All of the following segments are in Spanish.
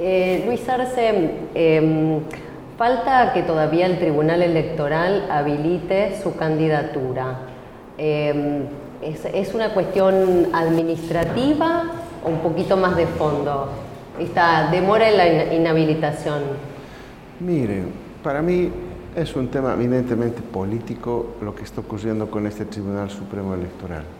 Eh, Luis Arce, em, falta que todavía el Tribunal Electoral habilite su candidatura. Em, es, una cuestión administrativa o un poquito más de fondo? Esta demora en la inhabilitación. Mire, para mí es un tema eminentemente político lo que está ocurriendo con este Tribunal Supremo Electoral.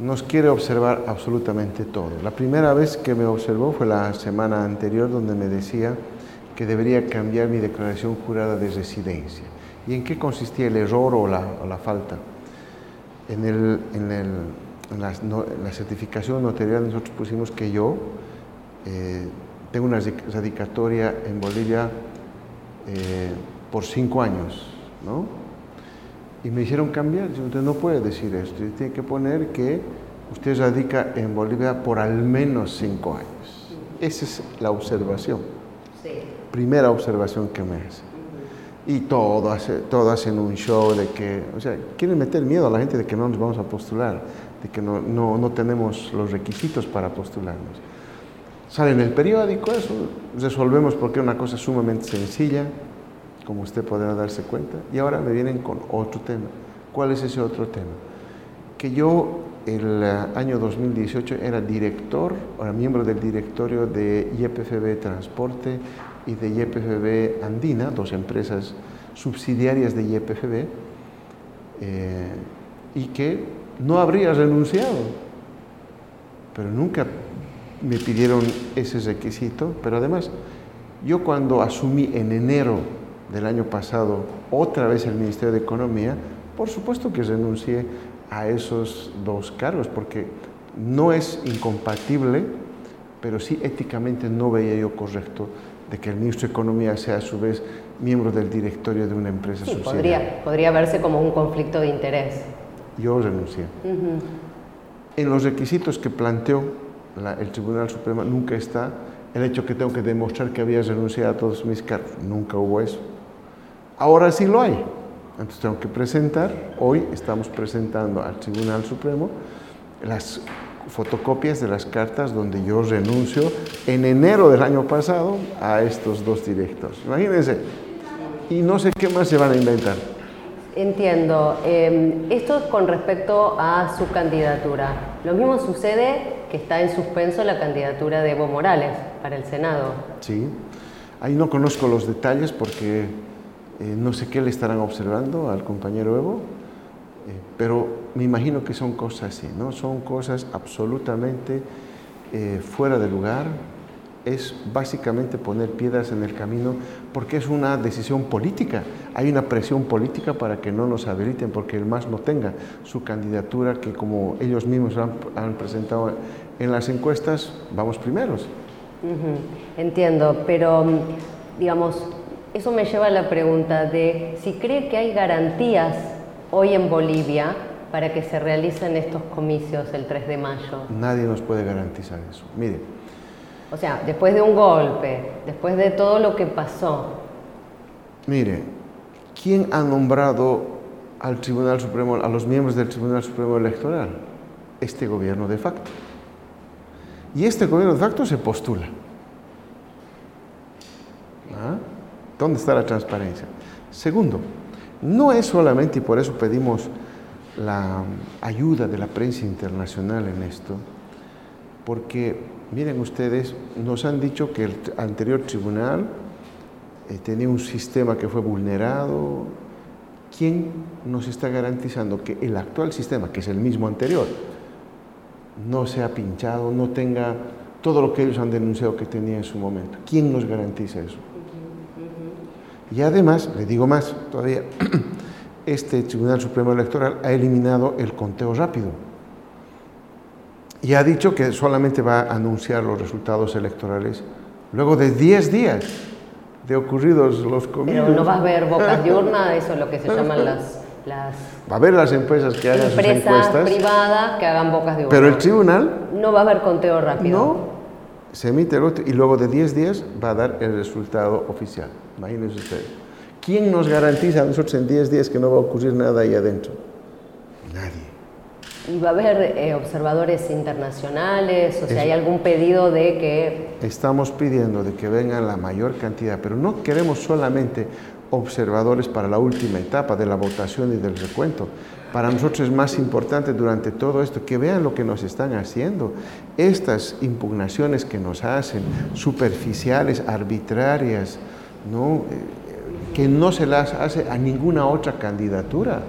Nos quiere observar absolutamente todo. La primera vez que me observó fue la semana anterior donde me decía que debería cambiar mi declaración jurada de residencia. ¿Y en qué consistía el error o la, falta? En, el, en, el, en la, certificación notarial nosotros pusimos que yo eh, tengo una radicatoria en Bolivia eh, por cinco años, ¿no? Y me hicieron cambiar, usted no puede decir esto, usted tiene que poner que usted radica en Bolivia por al menos cinco años. Esa es la observación. Primera observación que me hace. Y todo, hace, todo hacen un show de que, o sea, quieren meter miedo a la gente de que no nos vamos a postular, de que no, no, no tenemos los requisitos para postularnos. Sale en el periódico eso, resolvemos porque es una cosa sumamente sencilla, como usted podrá darse cuenta, y ahora me vienen con otro tema. ¿Cuál es ese otro tema? Que yo el año 2018 era director, era miembro del directorio de YPFB Transporte y de YPFB Andina, dos empresas subsidiarias de YPFB, eh, y que no habría renunciado, pero nunca me pidieron ese requisito, pero además yo cuando asumí en enero del año pasado otra vez el Ministerio de Economía, por supuesto que renuncié a esos dos cargos, porque no es incompatible, pero sí éticamente no veía yo correcto de que el ministro de Economía sea a su vez miembro del directorio de una empresa sí, Podría, podría verse como un conflicto de interés. Yo renuncié. En los requisitos que planteó el Tribunal Supremo nunca está el hecho que tengo que demostrar que había renunciado a todos mis cargos. Nunca hubo eso. Ahora sí lo hay. Entonces tengo que presentar, hoy estamos presentando al Tribunal Supremo las fotocopias de las cartas donde yo renuncio en enero del año pasado a estos dos directos. Imagínense. Y no sé qué más se van a inventar. Entiendo. Em, esto esto con respecto a su candidatura. Lo mismo sucede que está en suspenso la candidatura de Evo Morales para el Senado. Sí. Ahí no conozco los detalles porque eh, no sé qué le estarán observando al compañero Evo, eh, pero me imagino que son cosas así, ¿no? Son cosas absolutamente eh, fuera de lugar. Es básicamente poner piedras en el camino porque es una decisión política. Hay una presión política para que no nos habiliten, porque el MAS no tenga su candidatura que como ellos mismos han, presentado en las encuestas, vamos primeros. Entiendo, pero digamos, eso me lleva a la pregunta de si cree que hay garantías hoy en Bolivia para que se realicen estos comicios el 3 de mayo. Nadie nos puede garantizar eso. Mire. O sea, después de un golpe, después de todo lo que pasó. Mire, ¿quién ha nombrado al Tribunal Supremo, a los miembros del Tribunal Supremo Electoral? Este gobierno de facto. Y este gobierno de facto se postula. ¿Ah? ¿Dónde está la transparencia? Segundo, no es solamente, y por eso pedimos la ayuda de la prensa internacional en esto, porque miren ustedes, nos han dicho que el anterior tribunal eh, tenía un sistema que fue vulnerado. ¿Quién nos está garantizando que el actual sistema, que es el mismo anterior, no sea pinchado, no tenga todo lo que ellos han denunciado que tenía en su momento? ¿Quién nos garantiza eso? Y además, le digo más todavía, este Tribunal Supremo Electoral ha eliminado el conteo rápido y ha dicho que solamente va a anunciar los resultados electorales luego de 10 días de ocurridos los comicios. Pero no va a haber bocas de urna, eso es lo que se llaman las... las va a haber las empresas que hagan sus encuestas. privadas que hagan bocas de urna. Pero el tribunal... No va a haber conteo rápido. No, se emite el otro y luego de 10 días va a dar el resultado oficial. Imagínense ustedes. ¿Quién nos garantiza a nosotros en 10 días que no va a ocurrir nada ahí adentro? Nadie. ¿Y va a haber eh, observadores internacionales? O sea, ¿hay algún pedido de que...? Estamos pidiendo de que vengan la mayor cantidad, pero no queremos solamente observadores para la última etapa de la votación y del recuento. Para nosotros es más importante durante todo esto que vean lo que nos están haciendo. Estas impugnaciones que nos hacen, superficiales, arbitrarias, ¿no? Eh, que no se las hace a ninguna otra candidatura.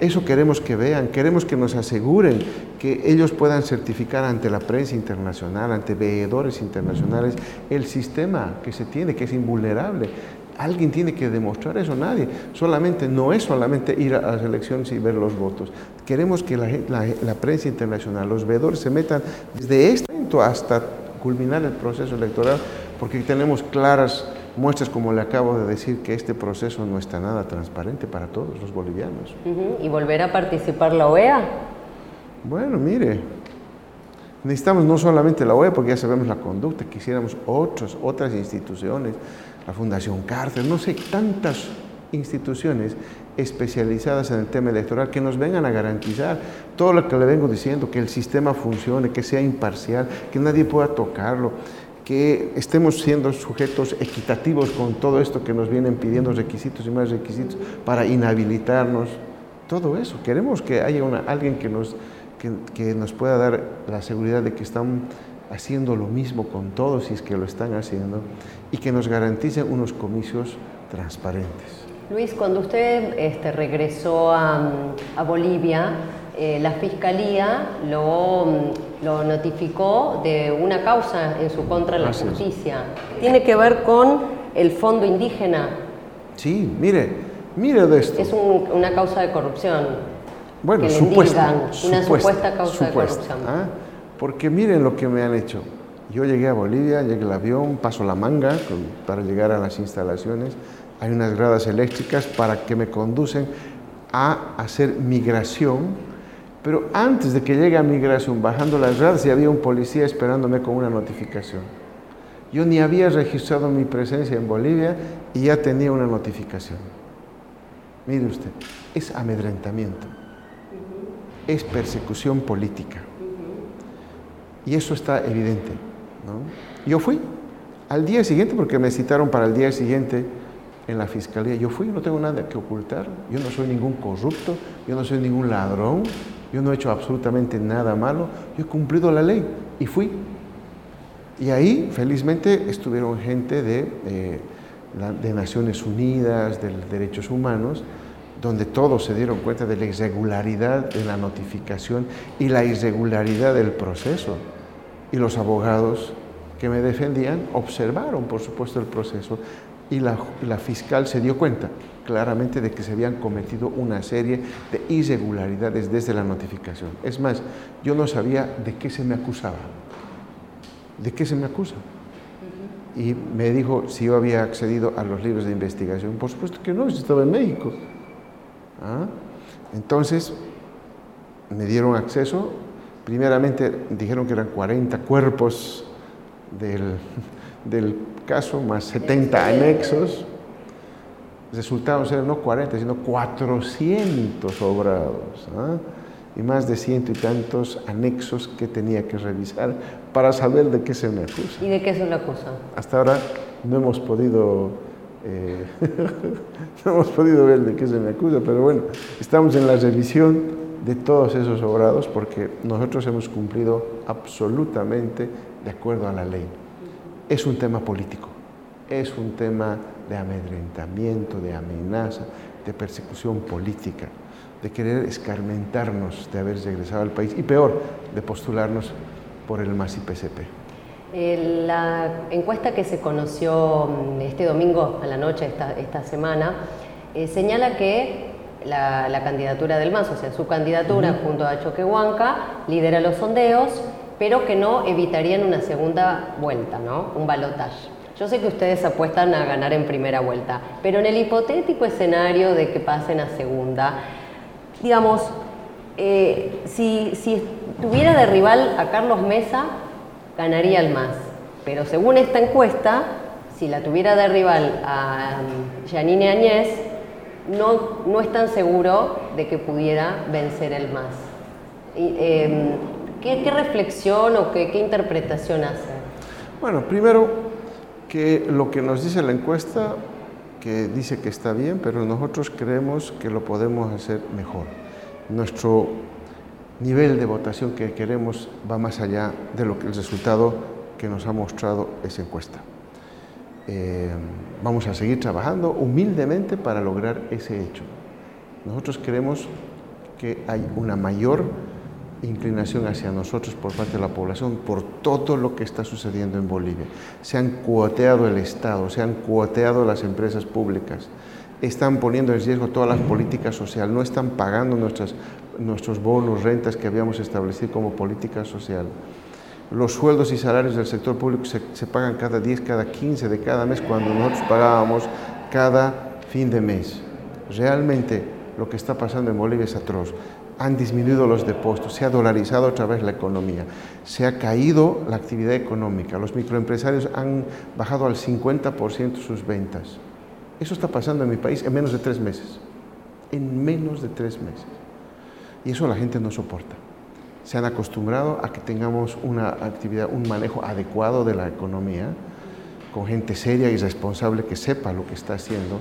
Eso queremos que vean, queremos que nos aseguren que ellos puedan certificar ante la prensa internacional, ante veedores internacionales, el sistema que se tiene, que es invulnerable. Alguien tiene que demostrar eso, nadie. Solamente, no es solamente ir a las elecciones y ver los votos. Queremos que la, prensa internacional, los veedores se metan desde este momento hasta culminar el proceso electoral, porque tenemos claras muestras, como le acabo de decir, que este proceso no está nada transparente para todos los bolivianos. ¿Y volver a participar la OEA? Bueno, mire, necesitamos no solamente la OEA, porque ya sabemos la conducta, quisiéramos otros, otras instituciones la Fundación Cárcel, no sé, tantas instituciones especializadas en el tema electoral que nos vengan a garantizar todo lo que le vengo diciendo, que el sistema funcione, que sea imparcial, que nadie pueda tocarlo, que estemos siendo sujetos equitativos con todo esto que nos vienen pidiendo requisitos y más requisitos para inhabilitarnos, todo eso. Queremos que haya una, alguien que nos, que, que nos pueda dar la seguridad de que están haciendo lo mismo con todos si es que lo están haciendo y que nos garanticen unos comicios transparentes. Luis, cuando usted este, regresó a, Bolivia, eh, la Fiscalía lo, lo, notificó de una causa en su contra en la justicia. ¿Tiene que ver con el fondo indígena? Sí, mire, mire de esto. Es una causa de corrupción. Bueno, supuesta, una supuesta, causa de corrupción. ¿ah? Porque miren lo que me han hecho. Yo llegué a Bolivia, llegué al avión, paso la manga para llegar a las instalaciones. Hay unas gradas eléctricas para que me conducen a hacer migración. Pero antes de que llegue a migración, bajando las gradas, ya había un policía esperándome con una notificación. Yo ni había registrado mi presencia en Bolivia y ya tenía una notificación. Mire usted, es amedrentamiento, es persecución política. Y eso está evidente. Yo fui al día siguiente, porque me citaron para el día siguiente en la fiscalía. Yo fui, no tengo nada que ocultar. Yo no soy ningún corrupto, yo no soy ningún ladrón, yo no he hecho absolutamente nada malo. Yo he cumplido la ley y fui. Y ahí, felizmente, estuvieron gente de, eh, Naciones Unidas, de Derechos Humanos, donde todos se dieron cuenta de la irregularidad de la notificación y la irregularidad del proceso y los abogados que me defendían observaron, por supuesto, el proceso y la, fiscal se dio cuenta claramente de que se habían cometido una serie de irregularidades desde la notificación. Es más, yo no sabía de qué se me acusaba. ¿De qué se me acusa? Y me dijo si yo había accedido a los libros de investigación. Por supuesto que no, yo estaba en México. ¿Ah? Entonces, me dieron acceso Primeramente dijeron que eran 40 cuerpos del, caso, más 70 anexos. Resultaron ser no 40, sino 400 obrados. ¿ah? Y más de ciento y tantos anexos que tenía que revisar para saber de qué se me acusa. ¿Y de qué se le acusa? Hasta ahora no hemos podido eh, no hemos podido ver de qué se me acusa, pero bueno, estamos en la revisión de todos esos obrados porque nosotros hemos cumplido absolutamente de acuerdo a la ley. Es un tema político, es un tema de amedrentamiento, de amenaza, de persecución política, de querer escarmentarnos de haber regresado al país y peor, de postularnos por el MAS-IPCP. Eh, la encuesta que se conoció mm, este domingo a la noche, esta, esta semana, eh, señala que la, candidatura del MAS, o sea, su candidatura junto a Choquehuanca, lidera los sondeos, pero que no evitarían una segunda vuelta, ¿no? Un balotaje. Yo sé que ustedes apuestan a ganar en primera vuelta, pero en el hipotético escenario de que pasen a segunda, digamos, eh, si, si tuviera de rival a Carlos Mesa, ganaría el MAS. Pero según esta encuesta, si la tuviera de rival a Janine um, Añez, no, no es tan seguro de que pudiera vencer el MAS. Em, ¿qué, reflexión o qué, qué interpretación hace? Bueno, primero que lo que nos dice la encuesta, que dice que está bien, pero nosotros creemos que lo podemos hacer mejor. Nuestro nivel de votación que queremos va más allá de lo que el resultado que nos ha mostrado esa encuesta. Eh, vamos a seguir trabajando humildemente para lograr ese hecho. Nosotros creemos que hay una mayor inclinación hacia nosotros por parte de la población por todo lo que está sucediendo en Bolivia. Se han cuoteado el Estado, se han cuoteado las empresas públicas, están poniendo en riesgo todas las políticas sociales, no están pagando nuestras, nuestros bonos, rentas que habíamos establecido como política social. Los sueldos y salarios del sector público se, se pagan cada 10, cada 15 de cada mes, cuando nosotros pagábamos cada fin de mes. Realmente lo que está pasando en Bolivia es atroz han disminuido los depósitos, se ha dolarizado otra vez la economía, se ha caído la actividad económica, los microempresarios han bajado al 50% sus ventas. Eso está pasando en mi país en menos de tres meses, en menos de tres meses. Y eso la gente no soporta. Se han acostumbrado a que tengamos una actividad, un manejo adecuado de la economía, con gente seria y responsable que sepa lo que está haciendo,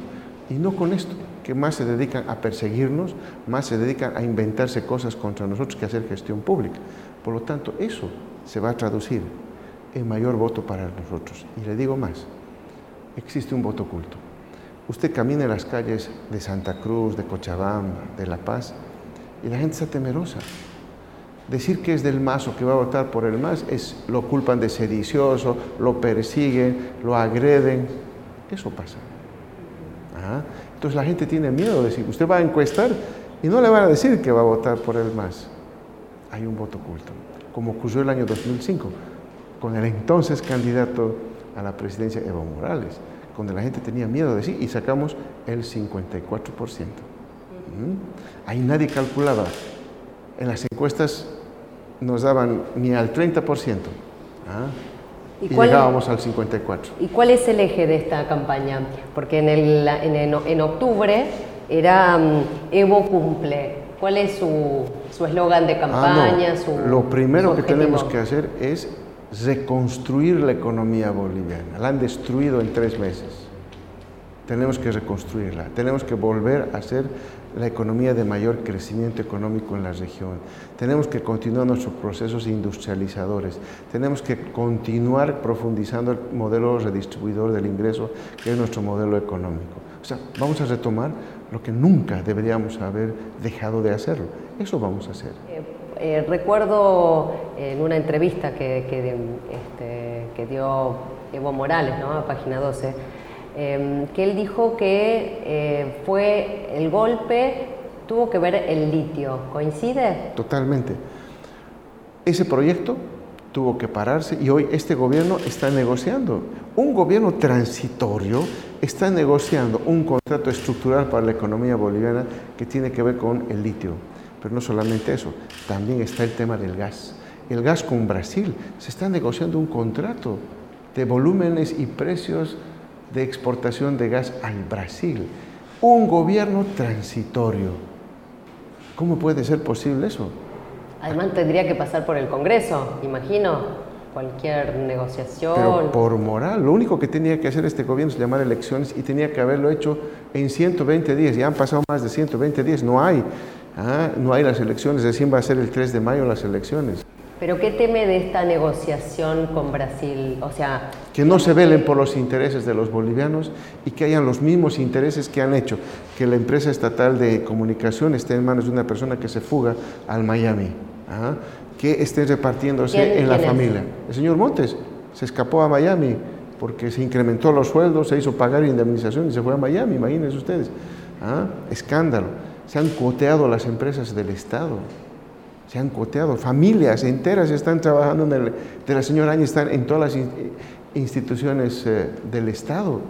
y no con esto que más se dedican a perseguirnos, más se dedican a inventarse cosas contra nosotros que hacer gestión pública. Por lo tanto, eso se va a traducir en mayor voto para nosotros. Y le digo más, existe un voto oculto. Usted camina en las calles de Santa Cruz, de Cochabamba, de La Paz, y la gente está temerosa. Decir que es del MAS o que va a votar por el MAS es lo culpan de sedicioso, lo persiguen, lo agreden. Eso pasa. Entonces la gente tiene miedo de decir, usted va a encuestar y no le van a decir que va a votar por el MAS. Hay un voto oculto, como ocurrió el año 2005 con el entonces candidato a la presidencia Evo Morales, donde la gente tenía miedo de decir y sacamos el 54%. ¿Mm? Ahí nadie calculaba. En las encuestas nos daban ni al 30%. ¿ah? Y, llegábamos al 54. ¿Y cuál es el eje de esta campaña? Porque en, el, en, octubre era mm, Evo cumple. ¿Cuál es su eslogan de ah, campaña? Lo primero que tenemos que hacer es reconstruir la economía boliviana. La han destruido en tres meses. Tenemos que reconstruirla. Tenemos que volver a ser la economía de mayor crecimiento económico en la región. Tenemos que continuar nuestros procesos industrializadores. Tenemos que continuar profundizando el modelo redistribuidor del ingreso, que es nuestro modelo económico. O sea, vamos a retomar lo que nunca deberíamos haber dejado de hacerlo. Eso vamos a hacer. Eh, eh, recuerdo en una entrevista que, que, este, que dio Evo Morales ¿no? a Página 12, Em, que él dijo que eh, fue el golpe, tuvo que ver el litio. ¿Coincide? Totalmente. Ese proyecto tuvo que pararse y hoy este gobierno está negociando. Un gobierno transitorio está negociando un contrato estructural para la economía boliviana que tiene que ver con el litio. Pero no solamente eso, también está el tema del gas. El gas con Brasil, se está negociando un contrato de volúmenes y precios de exportación de gas al Brasil. Un gobierno transitorio. ¿Cómo puede ser posible eso? Además tendría que pasar por el Congreso, imagino, cualquier negociación. Pero por moral, lo único que tenía que hacer este gobierno es llamar elecciones y tenía que haberlo hecho en 120 días. Ya han pasado más de 120 días, no hay. Ah, no hay las elecciones, recién va a ser el 3 de mayo las elecciones. ¿Pero qué teme de esta negociación con Brasil? O sea, que no se velen por los intereses de los bolivianos y que hayan los mismos intereses que han hecho que la empresa estatal de comunicación esté en manos de una persona que se fuga al Miami, ¿ah? que esté repartiéndose en la familia. El señor Montes se escapó a Miami porque se incrementó los sueldos, se hizo pagar indemnización y se fue a Miami, imagínense ustedes. ¿ah? Escándalo. Se han coteado las empresas del Estado se han coteado, familias enteras están trabajando en el, de la señora Áñez, están en todas las instituciones eh, del Estado.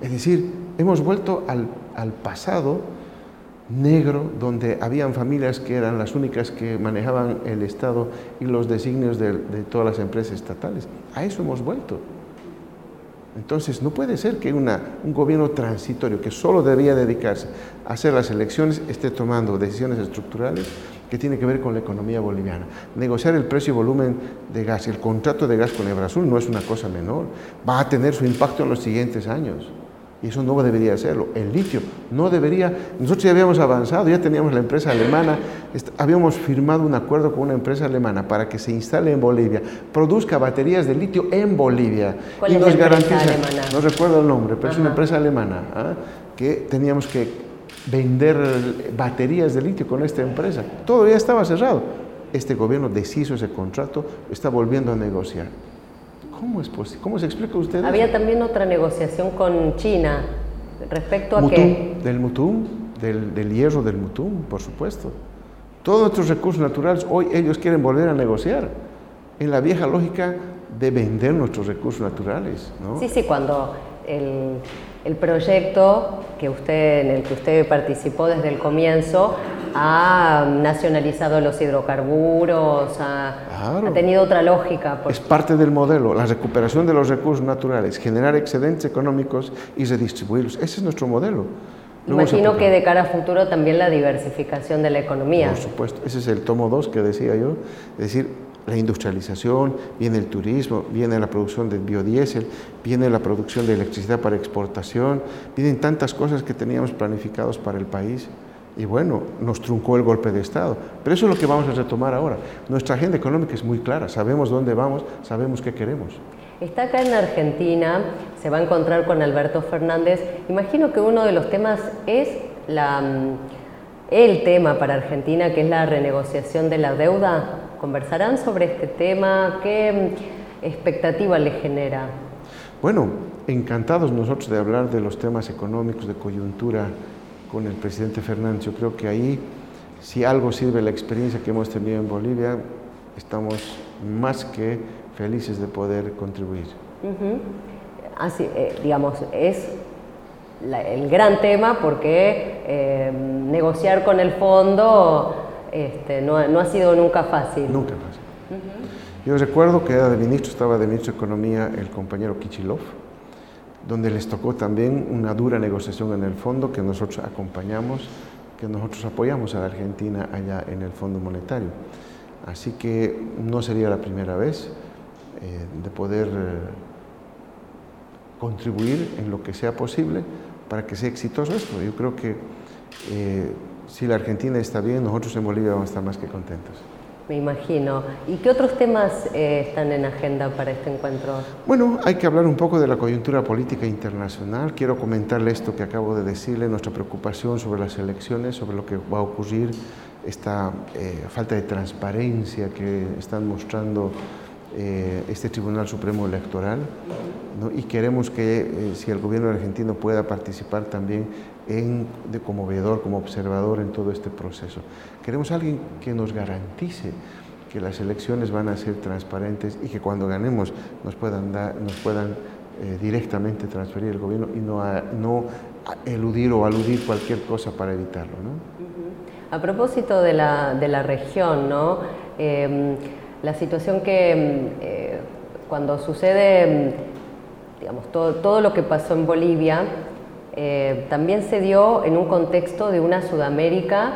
Es decir, hemos vuelto al, al, pasado negro, donde habían familias que eran las únicas que manejaban el Estado y los designios de, todas las empresas estatales. A eso hemos vuelto. Entonces, no puede ser que un gobierno transitorio que solo debía dedicarse a hacer las elecciones esté tomando decisiones estructurales que tiene que ver con la economía boliviana. Negociar el precio y volumen de gas, el contrato de gas con Ebrasul no es una cosa menor, va a tener su impacto en los siguientes años. Y eso no debería hacerlo. El litio no debería. Nosotros ya habíamos avanzado, ya teníamos la empresa alemana, habíamos firmado un acuerdo con una empresa alemana para que se instale en Bolivia, produzca baterías de litio en Bolivia. ¿Cuál y es nos la empresa garantiza, alemana? no recuerdo el nombre, pero es una empresa alemana, ¿ah? que teníamos que vender baterías de litio con esta empresa. Todo ya estaba cerrado. Este gobierno deshizo ese contrato, está volviendo a negociar. ¿Cómo es posible? ¿Cómo se explica usted? Había también otra negociación con China respecto a Mutum, qué. del mutum, del, del hierro del mutum, por supuesto. Todos nuestros recursos naturales, hoy ellos quieren volver a negociar en la vieja lógica de vender nuestros recursos naturales. ¿no? Sí, sí, cuando el, el proyecto que usted, en el que usted participó desde el comienzo ha nacionalizado los hidrocarburos, ha, Claro. ha tenido otra lógica. por- Es parte del modelo, la recuperación de los recursos naturales, generar excedentes económicos y redistribuirlos. Ese es nuestro modelo. Lo hemos Imagino que de cara a futuro también la diversificación de la economía. Por supuesto, ese es el tomo 2 que decía yo, es decir, la industrialización, viene el turismo, viene la producción de biodiesel, viene la producción de electricidad para exportación, vienen tantas cosas que teníamos planificados para el país. Y bueno, nos truncó el golpe de Estado. Pero eso es lo que vamos a retomar ahora. Nuestra agenda económica es muy clara, sabemos dónde vamos, sabemos qué queremos. Está acá en Argentina, se va a encontrar con Alberto Fernández. Imagino que uno de los temas es la, mm, el tema para Argentina, que es la renegociación de la deuda. ¿Conversarán sobre este tema? ¿Qué expectativa le genera? Bueno, encantados nosotros de hablar de los temas económicos, de coyuntura con el presidente Fernández. Yo creo que ahí, si algo sirve la experiencia que hemos tenido en Bolivia, estamos más que felices de poder contribuir. Ujú. Así, eh, digamos, es la- el gran tema porque eh, negociar con el fondo este, no, no ha sido nunca fácil. Nunca más. Yo recuerdo que era de ministro, estaba de ministro de Economía el compañero Kichilov, donde les tocó también una dura negociación en el fondo que nosotros acompañamos, que nosotros apoyamos a la Argentina allá en el Fondo Monetario. Así que no sería la primera vez eh, de poder eh, contribuir en lo que sea posible para que sea exitoso esto. Yo creo que eh, si la Argentina está bien, nosotros en Bolivia vamos a estar más que contentos. Me imagino. ¿Y qué otros temas eh, están en agenda para este encuentro? Bueno, hay que hablar un poco de la coyuntura política internacional. Quiero comentarle esto que acabo de decirle, nuestra preocupación sobre las elecciones, sobre lo que va a ocurrir, esta eh, falta de transparencia que están mostrando eh, este Tribunal Supremo Electoral. ¿no? Y queremos que si el gobierno argentino pueda participar también en, de, como veedor, como observador en todo este proceso. Queremos alguien que nos garantice que las elecciones van a ser transparentes y que cuando ganemos nos puedan, dar, nos puedan eh, directamente transferir el gobierno y no, a, no a eludir o aludir cualquier cosa para evitarlo. ¿no? A propósito de la, de la región, ¿no? Eh, la situación que eh, cuando sucede, digamos, todo, todo, lo que pasó en Bolivia, eh, también se dio en un contexto de una Sudamérica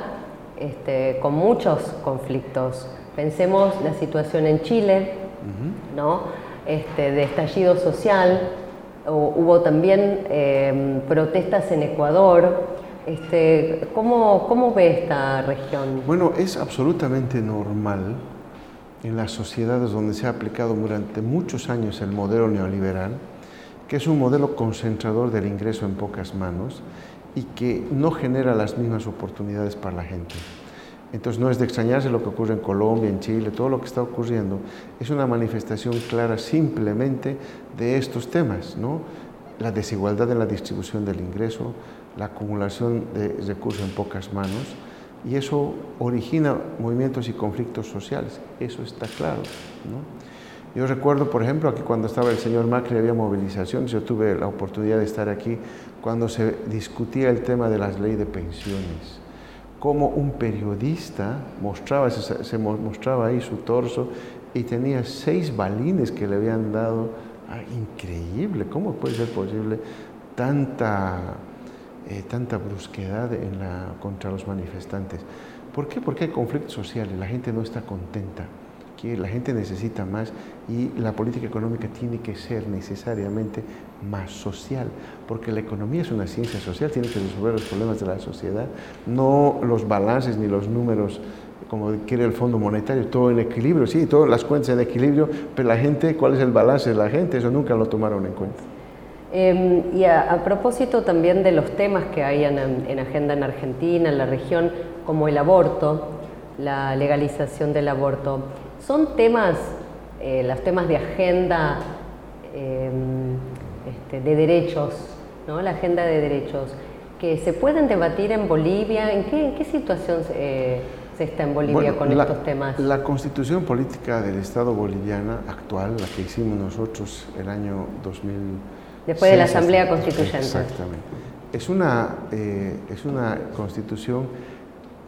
este, con muchos conflictos. Pensemos la situación en Chile, uh -huh. ¿no? este, de estallido social, hubo también eh, protestas en Ecuador. Este, ¿cómo, ¿Cómo ve esta región? Bueno, es absolutamente normal en las sociedades donde se ha aplicado durante muchos años el modelo neoliberal, que es un modelo concentrador del ingreso en pocas manos y que no genera las mismas oportunidades para la gente. Entonces no es de extrañarse lo que ocurre en Colombia, en Chile, todo lo que está ocurriendo es una manifestación clara simplemente de estos temas, ¿no? La desigualdad en la distribución del ingreso, la acumulación de recursos en pocas manos, y eso origina movimientos y conflictos sociales, eso está claro. ¿no? Yo recuerdo, por ejemplo, aquí cuando estaba el señor Macri había movilizaciones, yo tuve la oportunidad de estar aquí cuando se discutía el tema de las leyes de pensiones, como un periodista mostraba, se, mostraba ahí su torso y tenía seis balines que le habían dado, ah, increíble, ¿cómo puede ser posible tanta eh, tanta brusquedad la, contra los manifestantes. ¿Por qué? Porque hay conflictos sociales, la gente no está contenta, que la gente necesita más y la política económica tiene que ser necesariamente más social, porque la economía es una ciencia social, tiene que resolver los problemas de la sociedad, no los balances ni los números como quiere el Fondo Monetario, todo en equilibrio, sí, todas las cuentas en equilibrio, pero la gente, ¿cuál es el balance de la gente? Eso nunca lo tomaron en cuenta. Em, y a, propósito también de los temas que hay en, agenda en Argentina, en la región, como el aborto, la legalización del aborto, son temas, eh, los temas de agenda em, este, de derechos, ¿no? la agenda de derechos, que se pueden debatir en Bolivia. ¿En qué, en qué situación eh, se está en Bolivia con estos temas? La constitución política del Estado boliviana actual, la que hicimos nosotros el año 2000, Después de la Asamblea Constituyente. Exactamente. Es una, eh, es una constitución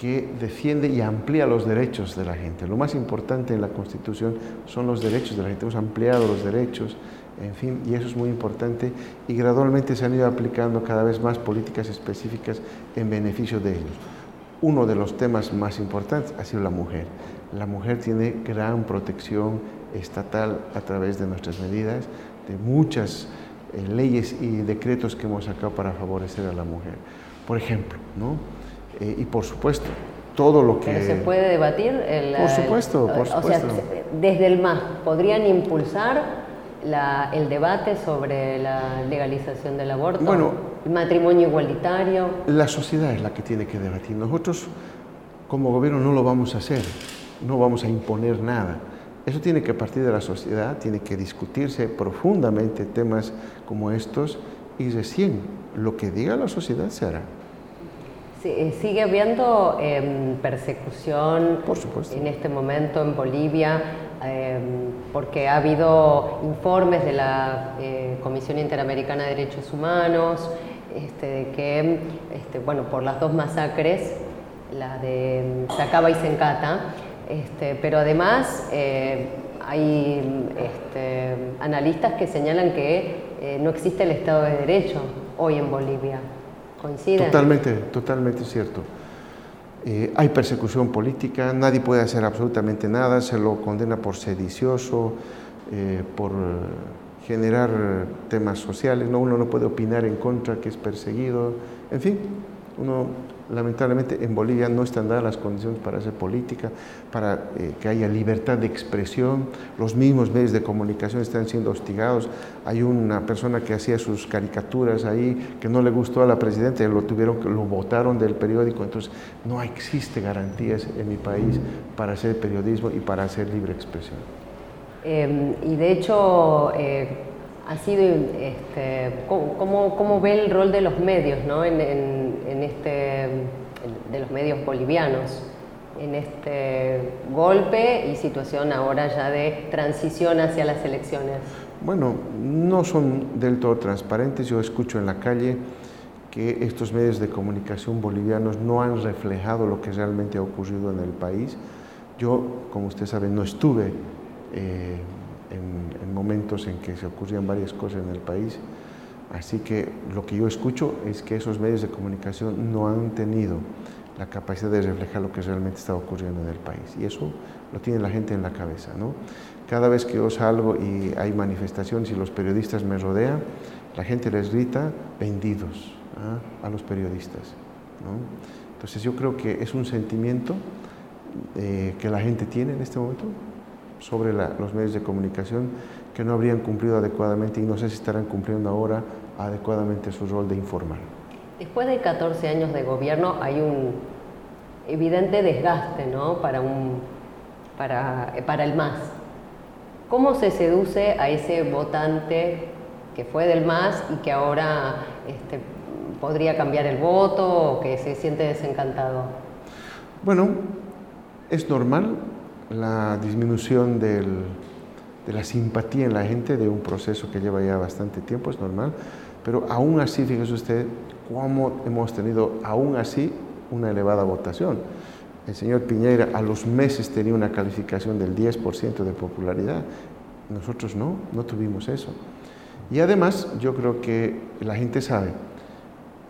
que defiende y amplía los derechos de la gente. Lo más importante en la Constitución son los derechos de la gente. Hemos ampliado los derechos, en fin, y eso es muy importante y gradualmente se han ido aplicando cada vez más políticas específicas en beneficio de ellos. Uno de los temas más importantes ha sido la mujer. La mujer tiene gran protección estatal a través de nuestras medidas, de muchas eh, leyes y decretos que hemos sacado para favorecer a la mujer. Por ejemplo, ¿no? Eh, y por supuesto, todo lo que... se puede debatir. El, por supuesto, por supuesto. O sea, desde el MAS, ¿podrían impulsar la, el debate sobre la legalización del aborto? Bueno, el matrimonio igualitario. La sociedad es la que tiene que debatir. Nosotros, como gobierno, no lo vamos a hacer, no vamos a imponer nada eso tiene que partir de la sociedad, tiene que discutirse profundamente temas como estos y recién lo que diga la sociedad se hará. Eh, ¿Sigue habiendo em, persecución Por supuesto. en este momento en Bolivia? Em, porque ha habido informes de la eh, Comisión Interamericana de Derechos Humanos este, de que, este, bueno, por las dos masacres, la de Sacaba y Sencata, este, pero además eh, hay este, analistas que señalan que no existe el Estado de Derecho hoy en Bolivia. Totalmente, totalmente cierto. Eh, hay persecución política, nadie puede hacer absolutamente nada, se lo condena por sedicioso, por generar temas sociales, ¿no? uno no puede opinar en contra que es perseguido, en fin, uno lamentablemente en Bolivia no están dadas las condiciones para hacer política, para eh, que haya libertad de expresión, los mismos medios de comunicación están siendo hostigados, hay una persona que hacía sus caricaturas ahí que no le gustó a la presidenta lo tuvieron, lo votaron del periódico, entonces no existe garantías en mi país para hacer periodismo y para hacer libre expresión. Em, y de hecho, eh, ha sido, este, ¿cómo, ¿cómo, ve el rol de los medios ¿no? Este, de los medios bolivianos en este golpe y situación ahora ya de transición hacia las elecciones? Bueno, no son del todo transparentes. Yo escucho en la calle que estos medios de comunicación bolivianos no han reflejado lo que realmente ha ocurrido en el país. Yo, como usted sabe, no estuve eh, en, momentos en que se ocurrían varias cosas en el país. Así que lo que yo escucho es que esos medios de comunicación no han tenido la capacidad de reflejar lo que realmente está ocurriendo en el país. Y eso lo tiene la gente en la cabeza. ¿no? Cada vez que yo salgo y hay manifestaciones y los periodistas me rodean, la gente les grita vendidos ¿ah? a los periodistas. ¿no? Entonces yo creo que es un sentimiento eh, que la gente tiene en este momento, sobre los medios de comunicación que no habrían cumplido adecuadamente y no sé si estarán cumpliendo ahora adecuadamente su rol de informar. Después de 14 años de gobierno hay un evidente desgaste ¿no? para, un, para, para el MAS. ¿Cómo se seduce a ese votante que fue del MAS y que ahora este, podría cambiar el voto o que se siente desencantado? Bueno, es normal la disminución de la simpatía en la gente de un proceso que lleva ya bastante tiempo, es normal, pero aún así, fíjese usted cómo hemos tenido aún así una elevada votación. El señor Piñera a los meses tenía una calificación del 10% de popularidad, nosotros no, no tuvimos eso. Y además yo creo que la gente sabe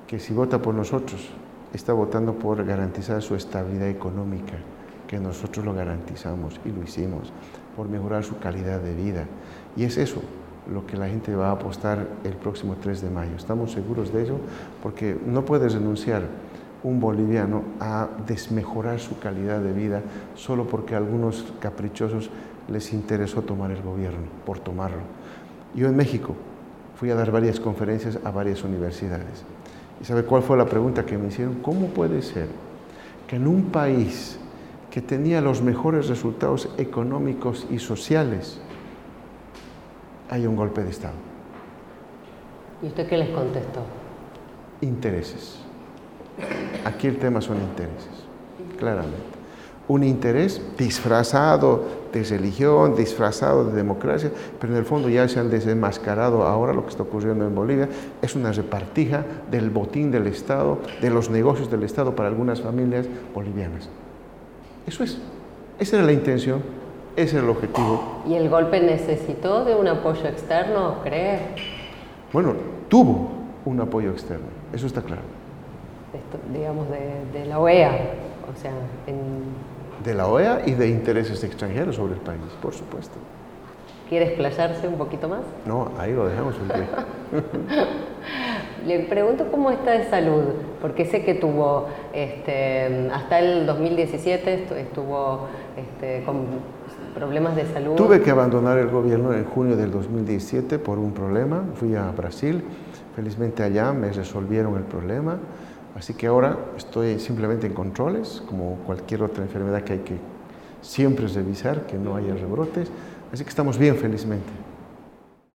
que si vota por nosotros está votando por garantizar su estabilidad económica, que nosotros lo garantizamos y lo hicimos, por mejorar su calidad de vida. Y es eso lo que la gente va a apostar el próximo 3 de mayo. Estamos seguros de ello porque no puede renunciar un boliviano a desmejorar su calidad de vida solo porque a algunos caprichosos les interesó tomar el gobierno, por tomarlo. Yo en México fui a dar varias conferencias a varias universidades. ¿Y sabe cuál fue la pregunta que me hicieron? ¿Cómo puede ser que en un país que tenía los mejores resultados económicos y sociales haya un golpe de Estado? ¿Y usted qué les contestó? Intereses. Aquí el tema son intereses, claramente. Un interés disfrazado de religión, disfrazado de democracia, pero en el fondo ya se han desenmascarado ahora lo que está ocurriendo en Bolivia, es una repartija del botín del Estado, de los negocios del Estado para algunas familias bolivianas. Eso es, esa era la intención, ese era el objetivo. ¿Y el golpe necesitó de un apoyo externo, cree? Bueno, tuvo un apoyo externo, eso está claro. digamos, de, de la OEA, o sea, en de la OEA y de intereses extranjeros sobre el país, por supuesto. ¿Quiere explayarse un poquito más? No, ahí lo dejamos Le pregunto cómo está de salud, porque sé que tuvo, este, hasta el 2017 estuvo este, con problemas de salud. Tuve que abandonar el gobierno en junio del 2017 por un problema. Fui a Brasil, felizmente allá me resolvieron el problema Así que ahora estoy simplemente en controles, como cualquier otra enfermedad que hay que siempre revisar, que no haya rebrotes. Así que estamos bien, felizmente.